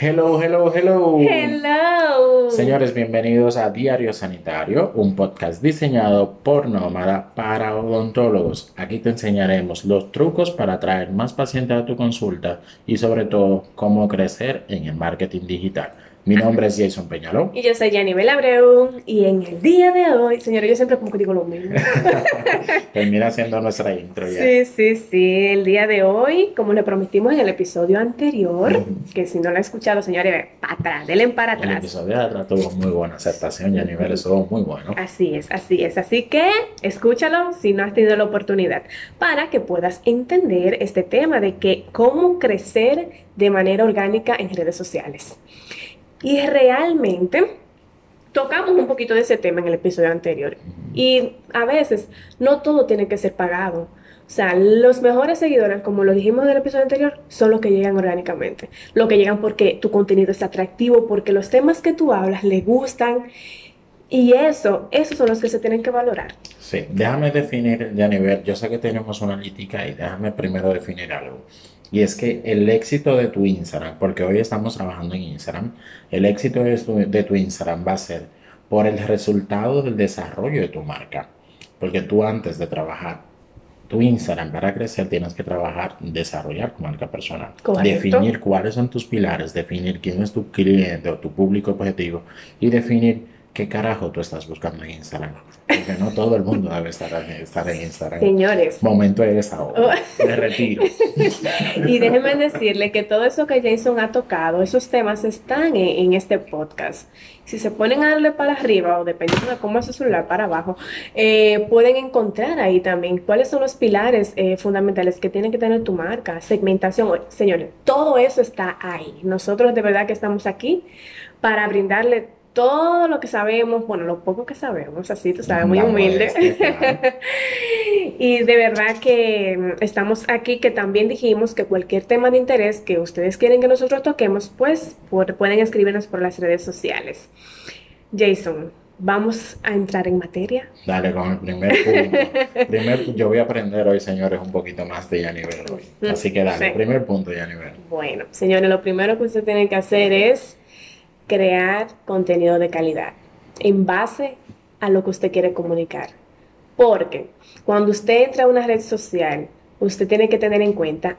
Hello, hello, hello. Hello. Señores, bienvenidos a Diario Sanitario, un podcast diseñado por Nómada para odontólogos. Aquí te enseñaremos los trucos para atraer más pacientes a tu consulta y sobre todo cómo crecer en el marketing digital. Mi nombre es Jason Peñaló. Y yo soy Yanibel Abreu. Y en el día de hoy, señores, yo siempre como que digo lo mismo. Termina siendo nuestra intro ya. Sí, sí, sí. El día de hoy, como le prometimos en el episodio anterior, que si no lo ha escuchado, señores, para atrás, denle para El atrás. episodio de atrás tuvo muy buena aceptación y a nivel estuvo muy bueno. Así es, así es. Así que escúchalo si no has tenido la oportunidad para que puedas entender este tema de que cómo crecer de manera orgánica en redes sociales. Y realmente tocamos un poquito de ese tema en el episodio anterior. Y a veces no todo tiene que ser pagado. O sea, los mejores seguidores, como lo dijimos en el episodio anterior, son los que llegan orgánicamente. Los que llegan porque tu contenido es atractivo, porque los temas que tú hablas le gustan. Y eso, esos son los que se tienen que valorar. Sí, déjame definir yo sé que tenemos una analítica y déjame primero definir algo. Y es que el éxito de tu Instagram, porque hoy estamos trabajando en Instagram, el éxito de tu, de tu Instagram va a ser por el resultado del desarrollo de tu marca. Porque tú antes de trabajar tu Instagram para crecer tienes que trabajar, desarrollar tu marca personal. Correcto. Definir cuáles son tus pilares, definir quién es tu cliente o tu público objetivo y definir qué carajo tú estás buscando en Instagram. Porque no todo el mundo debe estar, estar en Instagram. Señores, Momento de desahogo, de retiro. y déjenme decirle que todo eso que Jason ha tocado, esos temas están en, en este podcast. Si se ponen a darle para arriba o dependiendo de cómo es su celular para abajo, eh, pueden encontrar ahí también cuáles son los pilares eh, fundamentales que tiene que tener tu marca, segmentación. Señores, todo eso está ahí. Nosotros de verdad que estamos aquí para brindarle todo lo que sabemos, bueno, lo poco que sabemos, así tú sabes, muy La humilde. modestia. Y de verdad que mm, estamos aquí, que también dijimos que cualquier tema de interés que ustedes quieren que nosotros toquemos, pues por- pueden escribirnos por las redes sociales. Jason, vamos a entrar en materia. Dale con el primer punto. Primer, yo voy a aprender hoy, señores, un poquito más de Yanivel hoy. Así que dale, Sí. primer punto, Yanivel. Bueno, señores, lo primero que usted tiene que hacer es crear contenido de calidad en base a lo que usted quiere comunicar. Porque cuando usted entra a una red social, usted tiene que tener en cuenta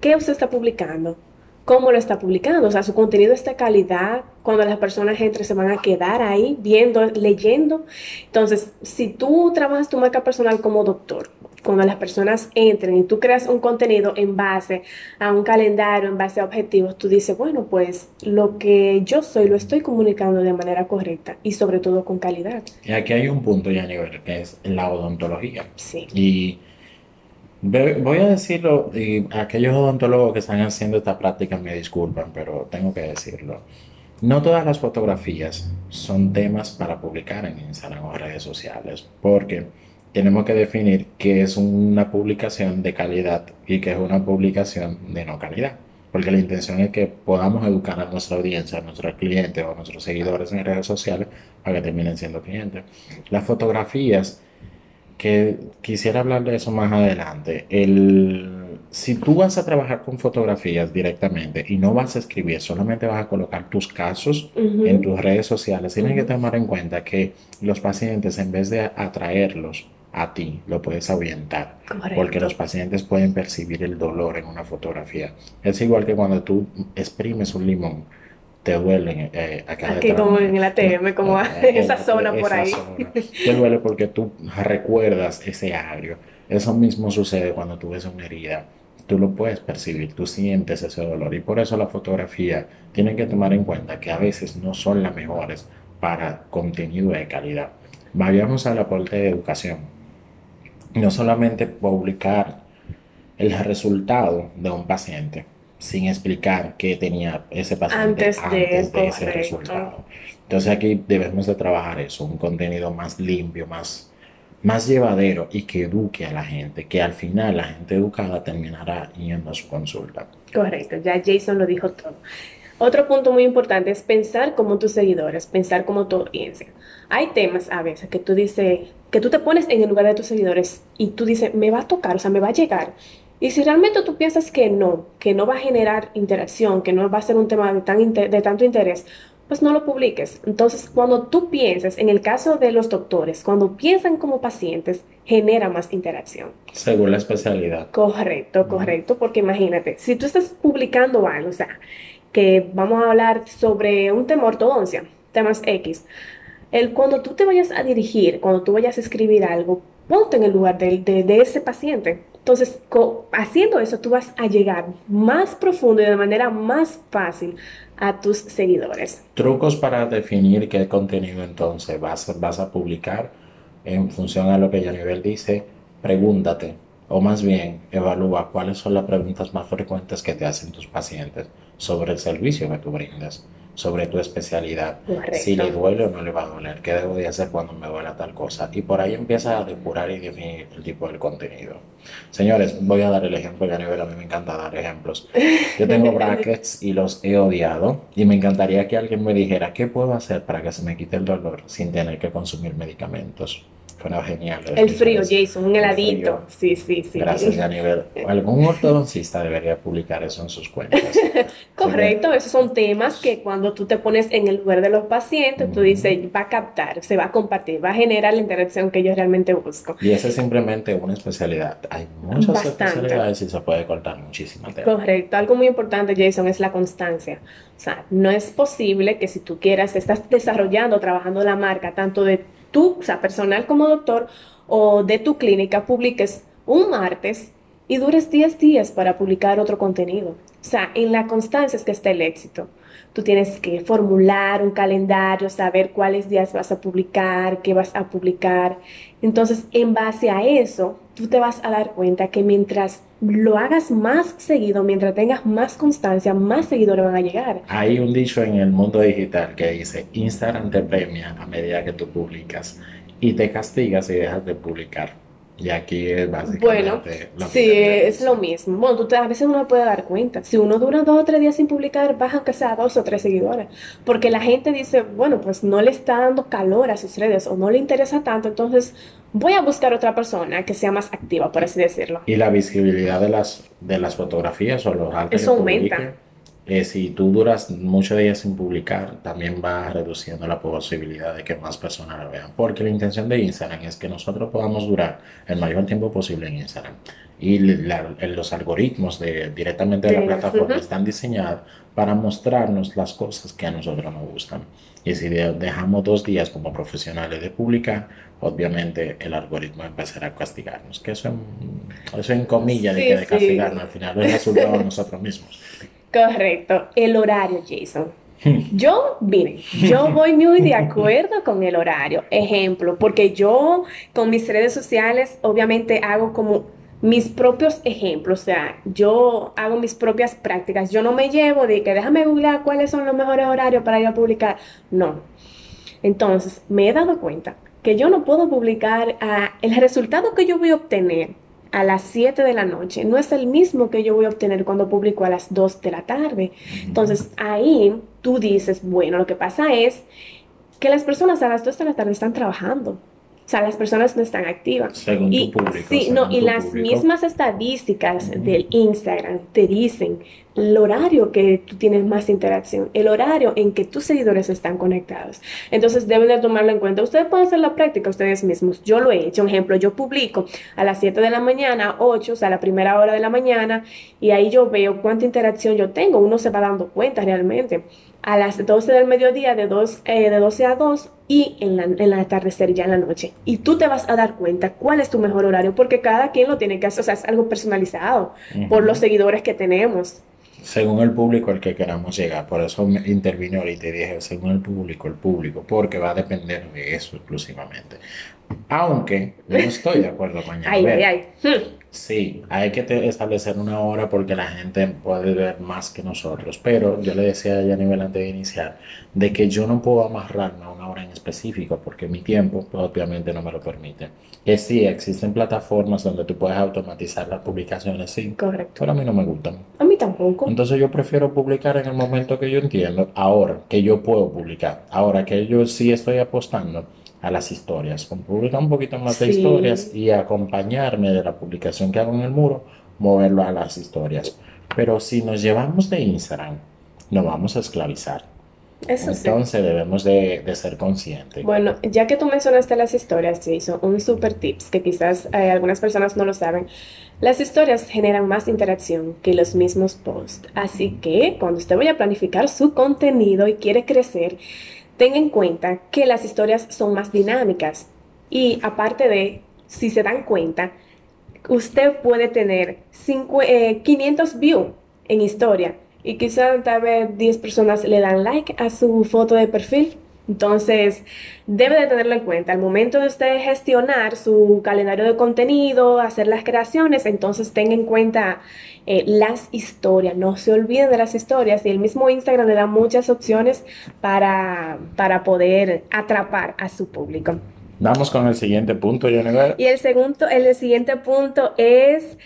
qué usted está publicando, cómo lo está publicando, o sea, su contenido es de calidad, cuando las personas entren se van a quedar ahí viendo, leyendo. Entonces, si tú trabajas tu marca personal como doctor, cuando las personas entren y tú creas un contenido en base a un calendario, en base a objetivos, tú dices, bueno, pues lo que yo soy lo estoy comunicando de manera correcta y sobre todo con calidad. Y aquí hay un punto, Yanivel, que es la odontología. Sí. Y voy a decirlo, y aquellos odontólogos que están haciendo esta práctica me disculpan, pero tengo que decirlo. No todas las fotografías son temas para publicar en Instagram o redes sociales, porque tenemos que definir qué es una publicación de calidad y qué es una publicación de no calidad. Porque la intención es que podamos educar a nuestra audiencia, a nuestros clientes o a nuestros seguidores en redes sociales para que terminen siendo clientes. Las fotografías que quisiera hablar de eso más adelante. El, si tú vas a trabajar con fotografías directamente y no vas a escribir, solamente vas a colocar tus casos en tus redes sociales, tienes que tomar en cuenta que los pacientes, en vez de atraerlos a ti, lo puedes ahuyentar. Porque Correcto. los pacientes pueden percibir el dolor en una fotografía. Es igual que cuando tú exprimes un limón, te duele eh, acá Aquí detrás. como en el ATM, como Eh, esa eh, zona por esa ahí. zona. Te duele porque tú recuerdas ese agrio. Eso mismo sucede cuando tú ves una herida. Tú lo puedes percibir, tú sientes ese dolor. Y por eso la fotografía tienen que tomar en cuenta que a veces no son las mejores para contenido de calidad. Vayamos al aporte de educación. No solamente publicar el resultado de un paciente sin explicar qué tenía ese paciente Antes de, antes de ese resultado. Entonces aquí debemos de trabajar eso, un contenido más limpio, más, más llevadero y que eduque a la gente, que al final la gente educada terminará yendo a su consulta. Correcto, ya Jason lo dijo todo. Otro punto muy importante es pensar como tus seguidores, pensar como tu audiencia. Hay temas a veces que tú dices, que tú te pones en el lugar de tus seguidores y tú dices, me va a tocar, o sea, me va a llegar. Y si realmente tú piensas que no, que no va a generar interacción, que no va a ser un tema de, tan de tanto interés, pues no lo publiques. Entonces, cuando tú pienses, en el caso de los doctores, cuando piensan como pacientes, genera más interacción. Según la especialidad. Correcto, correcto, porque imagínate, si tú estás publicando algo, o sea, que vamos a hablar sobre un tema ortodoncia, temas X, el, cuando tú te vayas a dirigir, cuando tú vayas a escribir algo, ponte en el lugar de, de ese paciente entonces, haciendo eso, tú vas a llegar más profundo y de manera más fácil a tus seguidores. Trucos para definir qué contenido entonces vas, vas a publicar en función a lo que Yanivel dice. Pregúntate, o más bien evalúa cuáles son las preguntas más frecuentes que te hacen tus pacientes sobre el servicio que tú brindas sobre tu especialidad. Si le duele o no le va a doler, qué debo de hacer cuando me duela tal cosa. Y por ahí empieza a depurar y definir el tipo del contenido. Señores, voy a dar el ejemplo, ya a nivel a mí me encanta dar ejemplos. Yo tengo brackets y los he odiado y me encantaría que alguien me dijera qué puedo hacer para que se me quite el dolor sin tener que consumir medicamentos genial. El frío, Jason, un heladito. Sí, sí, sí. Gracias, nivel Algún ortodoncista debería publicar eso en sus cuentas. Correcto, esos son temas que cuando tú te pones en el lugar de los pacientes, tú dices, va a captar, se va a compartir, va a generar la interacción que yo realmente busco. Y esa es simplemente una especialidad. Hay muchas especialidades y se puede cortar muchísima tela. Correcto. Algo muy importante, Jason, es la constancia. O sea, no es posible que si tú quieras, estás desarrollando, trabajando la marca, tanto de tú, o sea, personal como doctor o de tu clínica, publiques un martes y dures 10 días para publicar otro contenido. O sea, en la constancia es que está el éxito. Tú tienes que formular un calendario, saber cuáles días vas a publicar, qué vas a publicar. Entonces, en base a eso, tú te vas a dar cuenta que mientras lo hagas más seguido, mientras tengas más constancia, más seguidores van a llegar. Hay un dicho en el mundo digital que dice, Instagram te premia a medida que tú publicas y te castigas si dejas de publicar. Y aquí es básicamente bueno, sí, es lo mismo. Bueno, tú a veces uno puede dar cuenta. Si uno dura dos o tres días sin publicar, baja aunque sea dos o tres seguidores. Porque la gente dice, bueno, pues no le está dando calor a sus redes o no le interesa tanto, entonces voy a buscar otra persona que sea más activa, por así decirlo. Y la visibilidad de las, de las fotografías o los altos Eso aumenta. Eh, si tú duras muchos días sin publicar, también va reduciendo la posibilidad de que más personas lo vean. Porque la intención de Instagram es que nosotros podamos durar el mayor tiempo posible en Instagram. Y los algoritmos de, directamente de la plataforma están diseñados para mostrarnos las cosas que a nosotros nos gustan. Y si dejamos dos días como profesionales de publicar, obviamente el algoritmo empezará a castigarnos. Que eso, eso en comillas de que de castigarnos, al final es resultado de nosotros mismos. Correcto, el horario, Jason. Yo, miren, yo voy muy de acuerdo con el horario. Ejemplo, porque yo con mis redes sociales obviamente hago como mis propios ejemplos, o sea, yo hago mis propias prácticas. Yo no me llevo de que déjame googlear cuáles son los mejores horarios para ir a publicar. No. Entonces, me he dado cuenta que yo no puedo publicar ah, el resultado que yo voy a obtener a las 7 de la noche no es el mismo que yo voy a obtener cuando publico a las 2 de la tarde. Entonces ahí tú dices, bueno, lo que pasa es que las personas a las 2 de la tarde están trabajando. O sea, las personas no están activas. Según y, tu público. Sí, no, y las mismas estadísticas del Instagram te dicen el horario que tú tienes más interacción, el horario en que tus seguidores están conectados. Entonces deben de tomarlo en cuenta. Ustedes pueden hacer la práctica ustedes mismos. Yo lo he hecho. Un ejemplo, yo publico a las 7 de la mañana, 8, o sea, a la primera hora de la mañana, y ahí yo veo cuánta interacción yo tengo. Uno se va dando cuenta realmente a las 12 del mediodía, de, dos, eh, de 12 a 2 y en la, en la atardecer ya en la noche. Y tú te vas a dar cuenta cuál es tu mejor horario, porque cada quien lo tiene que hacer, o sea, es algo personalizado por los seguidores que tenemos. Según el público al que queramos llegar, por eso intervino ahorita y dije, según el público, el público, porque va a depender de eso exclusivamente. Aunque no estoy de acuerdo con ay, ay, ay. Sí, hay que establecer una hora porque la gente puede ver más que nosotros. Pero yo le decía ya a nivel antes de iniciar, de que yo no puedo amarrarme a una hora en específico porque mi tiempo obviamente no me lo permite. Que sí, existen plataformas donde tú puedes automatizar las publicaciones, sí. Correcto. Pero a mí no me gustan. A mí tampoco. Entonces yo prefiero publicar en el momento que yo entiendo, ahora que yo puedo publicar. Ahora que yo sí estoy apostando a las historias, con publicar un poquito más de historias y acompañarme de la publicación que hago en el muro moverlo a las historias. Pero si nos llevamos de Instagram, nos vamos a esclavizar. Eso sí. Entonces debemos de, de ser conscientes. Bueno, ya que tú mencionaste las historias, Jason, un super tips que quizás eh, algunas personas no lo saben. Las historias generan más interacción que los mismos posts. Así que cuando usted vaya a planificar su contenido y quiere crecer, tenga en cuenta que las historias son más dinámicas. Y aparte de, si se dan cuenta, usted puede tener cincu- eh, 500 views en historia y quizás tal vez 10 personas le dan like a su foto de perfil. Entonces, debe de tenerlo en cuenta. Al momento de usted gestionar su calendario de contenido, hacer las creaciones, entonces tenga en cuenta eh, las historias. No se olviden de las historias. Y el mismo Instagram le da muchas opciones para, para poder atrapar a su público. Vamos con el siguiente punto, Jennifer. Y el segundo, el siguiente punto es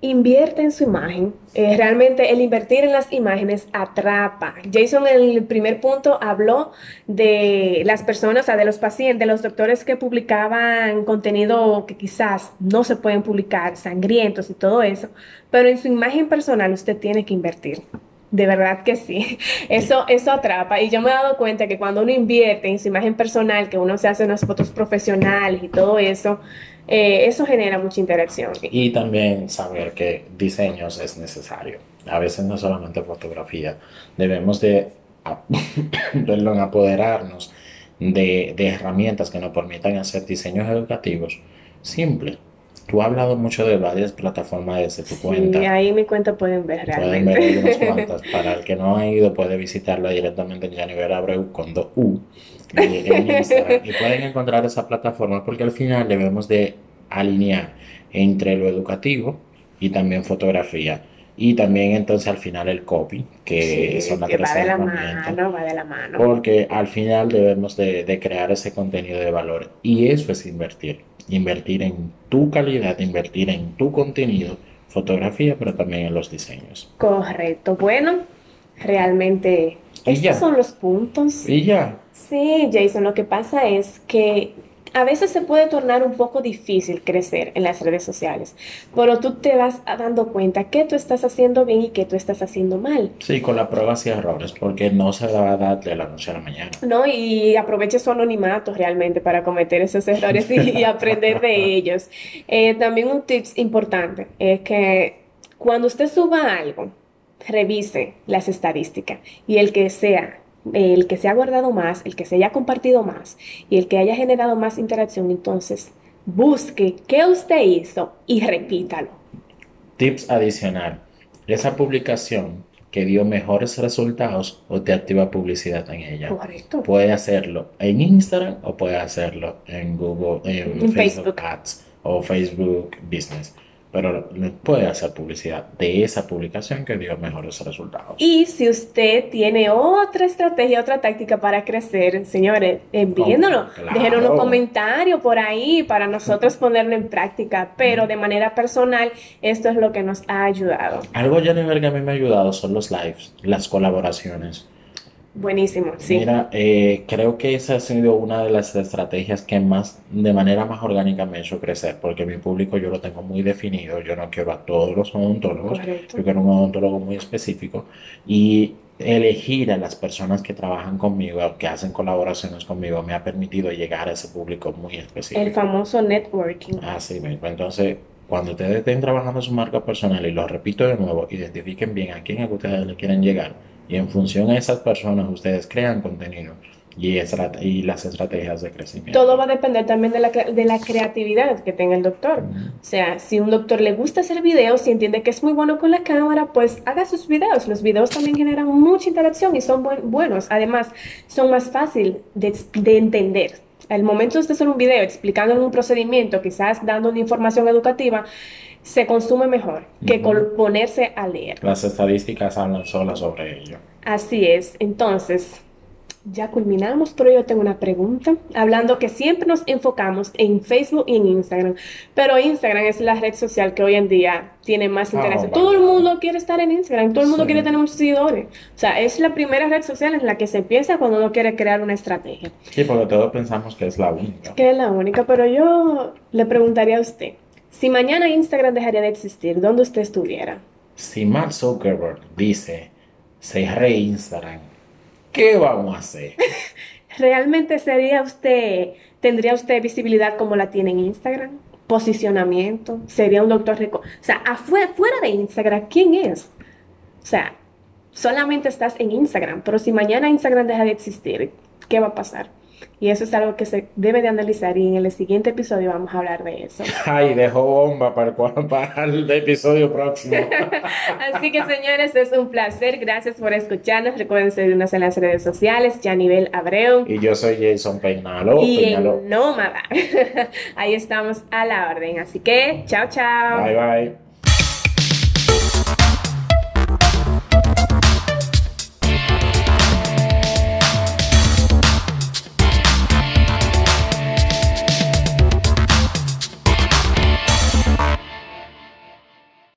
invierte en su imagen. Eh, realmente el invertir en las imágenes atrapa. Jason en el primer punto habló de las personas, o sea, de los pacientes, de los doctores que publicaban contenido que quizás no se pueden publicar, sangrientos y todo eso, pero en su imagen personal usted tiene que invertir. De verdad que sí. Eso, eso atrapa. Y yo me he dado cuenta que cuando uno invierte en su imagen personal, que uno se hace unas fotos profesionales y todo eso, eh, eso genera mucha interacción. Y también saber que diseños es necesario. A veces no solamente fotografía. Debemos de apoderarnos de, de herramientas que nos permitan hacer diseños educativos simples. Tú has hablado mucho de varias plataformas desde tu Sí, cuenta. ahí mi cuenta pueden ver Pueden ver ahí unas realmente. cuantas. Para el que no ha ido, puede visitarla directamente en Janiver Abreu con dos U en Instagram. Y pueden encontrar esa plataforma porque al final debemos de alinear entre lo educativo y también fotografía. Y también entonces al final el copy, que Sí, son las que tres va de la mano, va de la mano. Porque al final debemos de, de crear ese contenido de valor. Y eso es invertir. Invertir en tu calidad, invertir en tu contenido, fotografía, pero también en los diseños. Correcto. Bueno, realmente estos son los puntos. Y ya, Sí, Jason, lo que pasa es que a veces se puede tornar un poco difícil crecer en las redes sociales, pero tú te vas dando cuenta que tú estás haciendo bien y que tú estás haciendo mal, sí, con las pruebas y errores, porque no se va a dar de la noche a la mañana. ¿no? Y aproveche su anonimato realmente para cometer esos errores y, y aprender de ellos. Eh, también un tips importante es que cuando usted suba algo, revise las estadísticas y el que sea, el que se ha guardado más, el que se haya compartido más y el que haya generado más interacción, entonces busque qué usted hizo y repítalo. Tips adicional. Esa publicación que dio mejores resultados o te activa publicidad en ella. Correcto. Puede hacerlo en Instagram o puede hacerlo en Google, en En Facebook Facebook. Ads o Facebook Business. Pero puede hacer publicidad de esa publicación que dio mejores resultados. Y si usted tiene otra estrategia, otra táctica para crecer, señores, envíenlo. Claro. Déjenos unos comentarios por ahí para nosotros ponerlo en práctica, pero de manera personal, esto es lo que nos ha ayudado. Algo, Jennifer, que a mí me ha ayudado son los lives, las colaboraciones. Buenísimo, sí. Mira, eh, creo que esa ha sido una de las estrategias que más, de manera más orgánica me ha hecho crecer, porque mi público yo lo tengo muy definido, yo no quiero a todos los odontólogos, Correcto. yo quiero un odontólogo muy específico y elegir a las personas que trabajan conmigo, que hacen colaboraciones conmigo, me ha permitido llegar a ese público muy El específico. famoso networking. Así mismo, entonces, cuando ustedes estén trabajando su marca personal, y lo repito de nuevo, identifiquen bien a quién es que ustedes le quieren llegar y en función a esas personas ustedes crean contenido y, y las estrategias de crecimiento. Todo va a depender también de la, de la creatividad que tenga el doctor. O sea, si un doctor le gusta hacer videos y entiende que es muy bueno con la cámara, pues haga sus videos. Los videos también generan mucha interacción y son buen- buenos. Además, son más fácil de, de entender. Al momento de hacer un video explicando un procedimiento, quizás dando una información educativa, se consume mejor que Ujú. con ponerse a leer. Las estadísticas hablan solas sobre ello. Así es. Entonces, ya culminamos, pero yo tengo una pregunta. Hablando que siempre nos enfocamos en Facebook y en Instagram, pero Instagram es la red social que hoy en día tiene más Ah, interés. vale. Todo el mundo quiere estar en Instagram, todo el mundo Sí. quiere tener muchos seguidores. O sea, es la primera red social en la que se empieza cuando uno quiere crear una estrategia. Sí, porque todos pensamos que es la única. Que es la única, pero yo le preguntaría a usted, Si mañana Instagram dejaría de existir, ¿dónde usted estuviera? Si Mark Zuckerberg dice, cerré Instagram, ¿qué vamos a hacer? ¿Realmente sería usted, tendría usted visibilidad como la tiene en Instagram? Posicionamiento, sería un doctor reco O sea, afuera, fuera de Instagram, ¿quién es? O sea, solamente estás en Instagram, pero si mañana Instagram deja de existir, ¿qué va a pasar? Y eso es algo que se debe de analizar y en el siguiente episodio vamos a hablar de eso. Ay, dejó bomba para el, para el episodio próximo. Así que señores, es un placer. Gracias por escucharnos. Recuerden seguirnos en las redes sociales, Yanivel Abreu Y yo soy Jason Peinalo. y Peñalo. en Nómada. Ahí estamos a la orden. Así que, chao, chao. Bye bye.